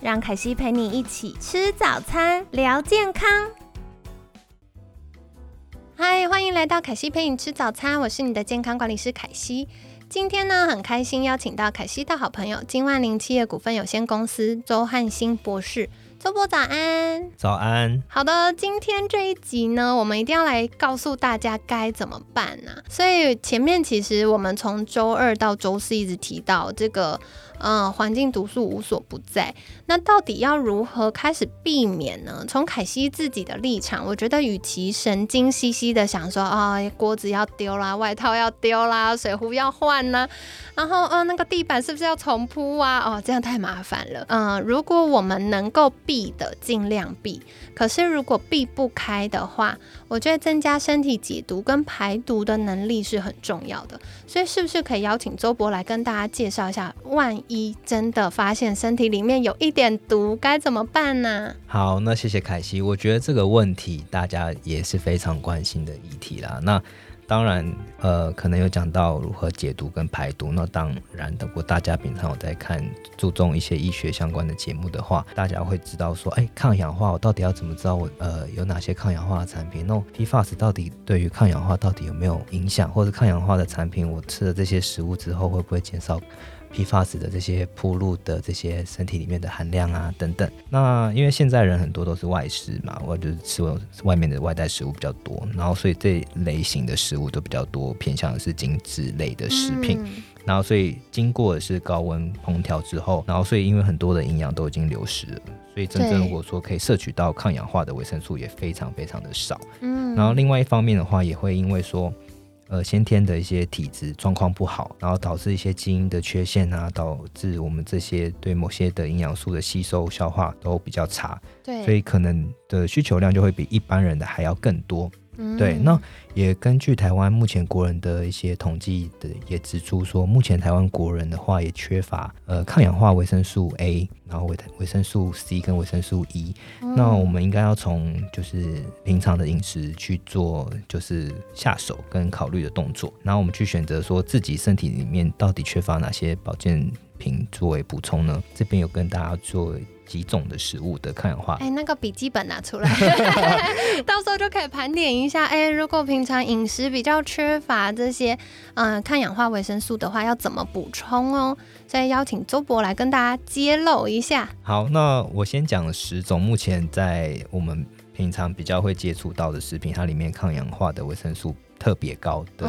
让凯西陪你一起吃早餐，聊健康。嗨，欢迎来到凯西陪你吃早餐，我是你的健康管理师凯西。今天呢，很开心邀请到凯西的好朋友金万林企业股份有限公司周汉兴博士。周博早安，早安。好的，今天这一集呢，我们一定要来告诉大家该怎么办呢？所以前面其实我们从周二到周四一直提到这个。嗯，环境毒素无所不在。那到底要如何开始避免呢？从凯西自己的立场，我觉得与其神经兮兮的想说啊，锅子要丢啦，外套要丢啦，水壶要换呢，然后嗯，那个地板是不是要重铺啊？哦，这样太麻烦了。嗯，如果我们能够避的，尽量避。可是如果避不开的话，我觉得增加身体解毒跟排毒的能力是很重要的。所以是不是可以邀请周博来跟大家介绍一下，万一真的发现身体里面有一点毒，该怎么办呢？好，那谢谢凯西。我觉得这个问题大家也是非常关心的议题啦。那当然，呃，可能有讲到如何解毒跟排毒。那当然，如果大家平常有在看、注重一些医学相关的节目的话，大家会知道说，哎，抗氧化我到底要怎么知道我呃有哪些抗氧化的产品？那 PFAS 到底对于抗氧化到底有没有影响？或者抗氧化的产品，我吃了这些食物之后会不会减少？PFAS 的这些铺路的这些身体里面的含量啊等等，那因为现在人很多都是外食嘛，我就是吃外面的外带食物比较多，然后所以这类型的食物都比较多，偏向的是精致类的食品，然后所以经过的是高温烹调之后，然后所以因为很多的营养都已经流失了，所以真正如果说可以摄取到抗氧化的维生素也非常非常的少，嗯，然后另外一方面的话，也会因为说。呃，先天的一些体质状况不好，然后导致一些基因的缺陷啊，导致我们这些对某些的营养素的吸收消化都比较差，对，所以可能的需求量就会比一般人的还要更多。对，那也根据台湾目前国人的一些统计的也指出说，目前台湾国人的话也缺乏呃抗氧化维生素 A，然后维维生素 C 跟维生素 E。那我们应该要从就是平常的饮食去做就是下手跟考虑的动作，然后我们去选择说自己身体里面到底缺乏哪些保健品作为补充呢？这边有跟大家做。几种的食物的抗氧化，哎，那个笔记本拿出来，到时候就可以盘点一下。哎，如果平常饮食比较缺乏这些嗯抗氧化维生素的话，要怎么补充哦？所以邀请周博来跟大家揭露一下。好，那我先讲十种目前在我们平常比较会接触到的食品，它里面抗氧化的维生素特别高的。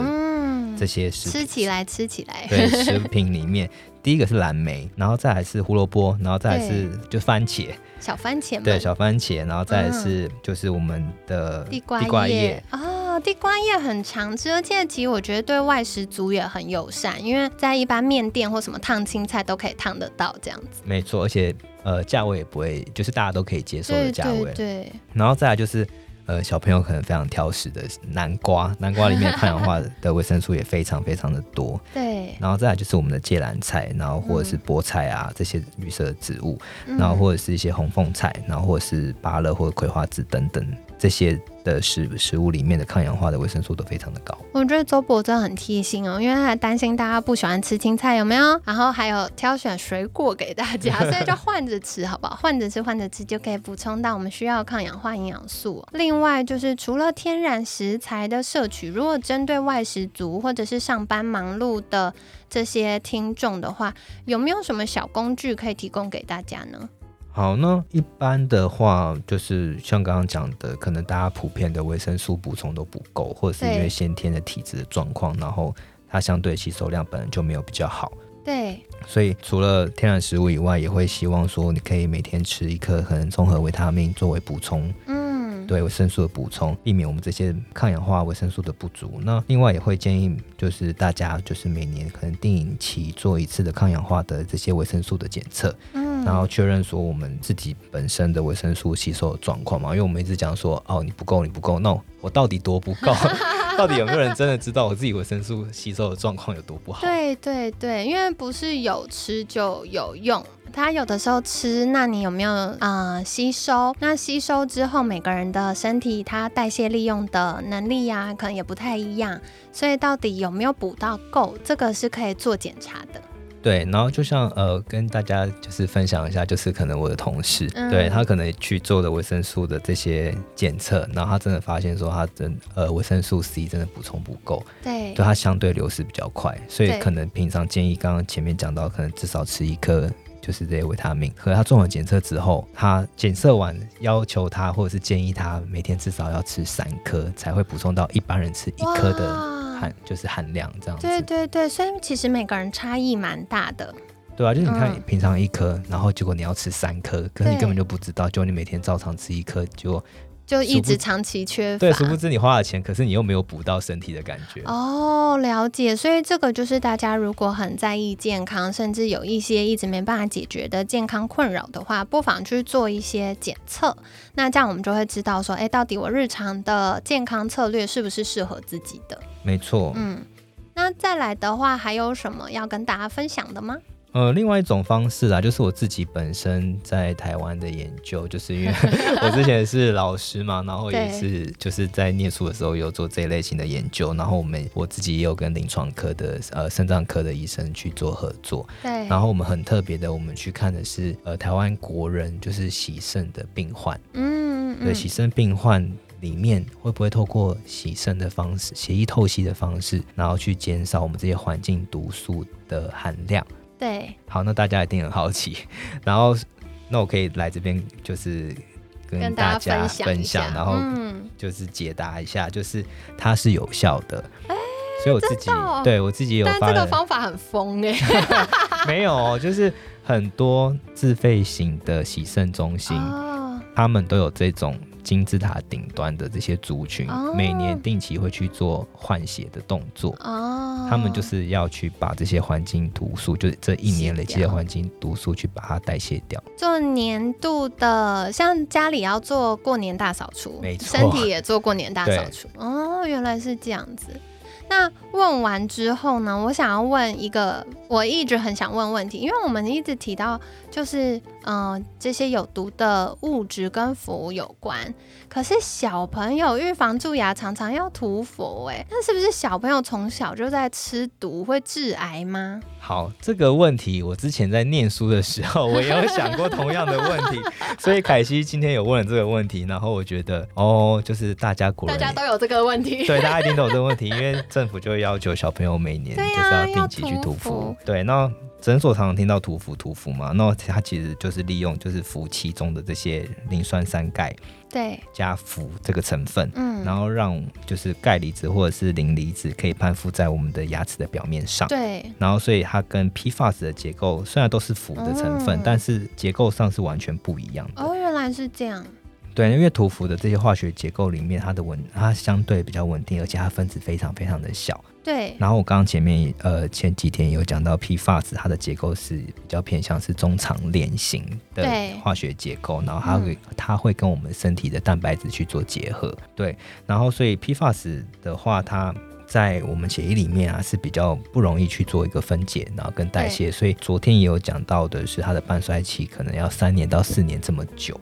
这些食吃起来吃起来，对食品里面，第一个是蓝莓，然后再来是胡萝卜，然后再来是就番茄，小番茄，对小番茄，然后再来是就是我们的地瓜叶。啊，地瓜叶很常吃，而且其实我觉得对外食族也很友善，因为在一般面店或什么烫青菜都可以烫得到这样子。没错，而且呃价位也不会，就是大家都可以接受的价位。对，然后再来就是。呃，小朋友可能非常挑食的南瓜，南瓜里面抗氧化的维生素也非常非常的多。对，然后再来就是我们的芥蓝菜，然后或者是菠菜啊这些绿色的植物，然后或者是一些红凤菜，然后或者是芭乐或者葵花籽等等这些。的食食物里面的抗氧化的维生素都非常的高。我觉得周博真的很贴心哦，因为他还担心大家不喜欢吃青菜有没有？然后还有挑选水果给大家，所以就换着吃好不好？换着吃换着吃就可以补充到我们需要抗氧化营养素。另外就是除了天然食材的摄取，如果针对外食族或者是上班忙碌的这些听众的话，有没有什么小工具可以提供给大家呢？好，那一般的话，就是像刚刚讲的，可能大家普遍的维生素补充都不够，或者是因为先天的体质的状况，然后它相对吸收量本来就没有比较好。对，所以除了天然食物以外，也会希望说你可以每天吃一颗可能综合维他命作为补充。嗯，对维生素的补充，避免我们这些抗氧化维生素的不足。那另外也会建议，就是大家就是每年可能定期做一次的抗氧化的这些维生素的检测。嗯。嗯，然后确认说我们自己本身的维生素吸收的状况嘛，因为我们一直讲说哦你不够你不够，那我到底多不够？到底有没有人真的知道我自己维生素吸收的状况有多不好？对对对，因为不是有吃就有用，它有的时候吃，那你有没有呃吸收？那吸收之后，每个人的身体它代谢利用的能力呀、可能也不太一样，所以到底有没有补到够，这个是可以做检查的。对，然后就像呃，跟大家就是分享一下，就是可能我的同事，嗯对他可能去做了维生素的这些检测，然后他真的发现说他真呃维生素 C 真的补充不够，对对他相对流失比较快，所以可能平常建议刚刚前面讲到，可能至少吃一颗。就是这些维他命，可是他做完检测之后，他检测完要求他或者是建议他每天至少要吃三颗，才会补充到一般人吃一颗的哇含就是含量这样子。对对对，所以其实每个人差异蛮大的。对啊，就是你看嗯平常一颗，然后结果你要吃三颗，可是你根本就不知道，就你每天照常吃一颗，就就一直长期缺乏。对，殊不知你花了钱，可是你又没有补到身体的感觉。哦，了解。所以这个就是大家如果很在意健康，甚至有一些一直没办法解决的健康困扰的话，不妨去做一些检测。那这样我们就会知道说，哎，到底我日常的健康策略是不是适合自己的？没错，嗯。那再来的话，还有什么要跟大家分享的吗？呃，另外一种方式啊，就是我自己本身在台湾的研究，就是因为 我之前是老师嘛，然后也是就是在念书的时候有做这一类型的研究，然后我们我自己也有跟临床科的呃肾脏科的医生去做合作，对，然后我们很特别的，我们去看的是呃台湾国人就是洗肾的病患。嗯嗯对，洗肾病患里面会不会透过洗肾的方式、血液透析的方式，然后去减少我们这些环境毒素的含量？对，好，那大家一定很好奇，然后那我可以来这边就是跟跟大大家家分享然后嗯，就是解答一下，就是它是有效的。所以我自己、对我自己有但这个，方法很疯哎、没有哦，就是很多自费型的洗肾中心，哦，他们都有这种金字塔顶端的这些族群，哦每年定期会去做换血的动作。哦，他们就是要去把这些环境毒素，就是这一年累积的环境毒素，去把它代谢掉。做年度的，像家里要做过年大扫除，没错身体也做过年大扫除。哦，原来是这样子。那问完之后呢，我想要问一个我一直很想问问题，因为我们一直提到就是嗯、呃这些有毒的物质跟氟有关，可是小朋友预防蛀牙常常要涂氟，哎，那是不是小朋友从小就在吃毒会致癌吗？好，这个问题我之前在念书的时候，我也有想过同样的问题，所以凯西今天有问了这个问题，然后我觉得哦，就是大家果大家都有这个问题。对，大家一定都有这个问题，因为政府就会要求小朋友每年就是啊要定期去要涂氟。对，那诊所常常听到涂氟涂氟嘛，那它其实就是利用就是氟其中的这些磷酸三钙对，加氟这个成分。嗯，然后让就是钙离子或者是磷离子可以攀附在我们的牙齿的表面上，对，然后所以它跟 PFAS 的结构虽然都是氟的成分，嗯但是结构上是完全不一样的。哦，原来是这样。对，因为涂氟的这些化学结构里面，它的稳它相对比较稳定，而且它分子非常非常的小。对，然后我刚刚前面呃前几天有讲到 PFAS，它的结构是比较偏向是中长链型的对。化学结构，然后它会、它会跟我们身体的蛋白质去做结合，对，然后所以 PFAS 的话，它在我们血液里面啊是比较不容易去做一个分解，然后跟代谢，所以昨天也有讲到的是它的半衰期可能要三年到四年这么久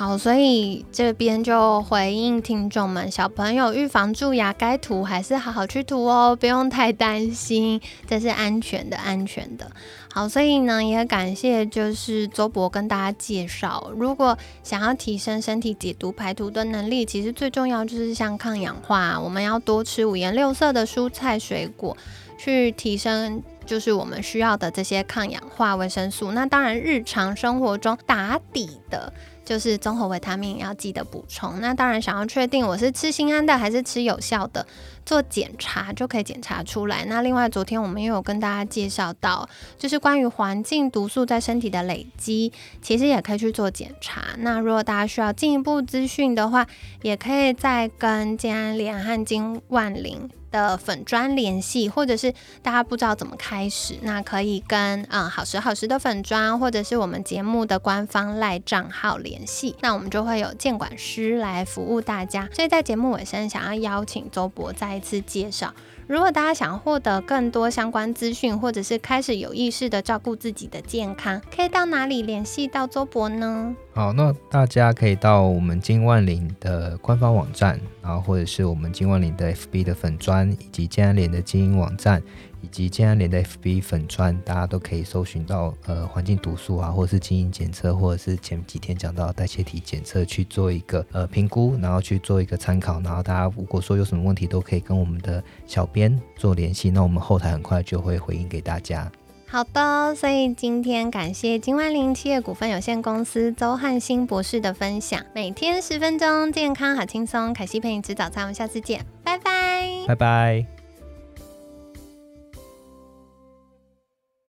好，所以这边就回应听众们，小朋友预防蛀牙该涂还是好好去涂哦，不用太担心，这是安全的，安全的。好，所以呢，也感谢就是周博跟大家介绍，如果想要提升身体解毒排毒的能力，其实最重要就是像抗氧化，我们要多吃五颜六色的蔬菜水果，去提升就是我们需要的这些抗氧化维生素。那当然，日常生活中打底的就是综合维他命要记得补充。那当然，想要确定我是吃心安的还是吃有效的，做检查就可以检查出来。那另外，昨天我们又有跟大家介绍到，就是关于环境毒素在身体的累积，其实也可以去做检查。那如果大家需要进一步资讯的话，也可以再跟建安联和金万林。的粉砖联系，或者是大家不知道怎么开始，那可以跟嗯好时好时的粉砖，或者是我们节目的官方赖账号联系，那我们就会有监管师来服务大家。所以在节目尾声，想要邀请周博再一次介绍。如果大家想获得更多相关资讯，或者是开始有意识的照顾自己的健康，可以到哪里联系到周博呢？好，那大家可以到我们金万林的官方网站，然后或者是我们金万林的 FB 的粉砖，以及健安联的经营网站。以及健安联的 FB 粉砖，大家都可以搜寻到呃环境毒素啊，或者是基因检测，或者是前几天讲到代谢体检测去做一个呃评估，然后去做一个参考。然后大家如果说有什么问题，都可以跟我们的小编做联系，那我们后台很快就会回应给大家。好的，所以今天感谢金万林企业股份有限公司周汉新博士的分享。每天十分钟，健康好轻松。凯西陪你吃早餐，我们下次见，拜拜，拜拜。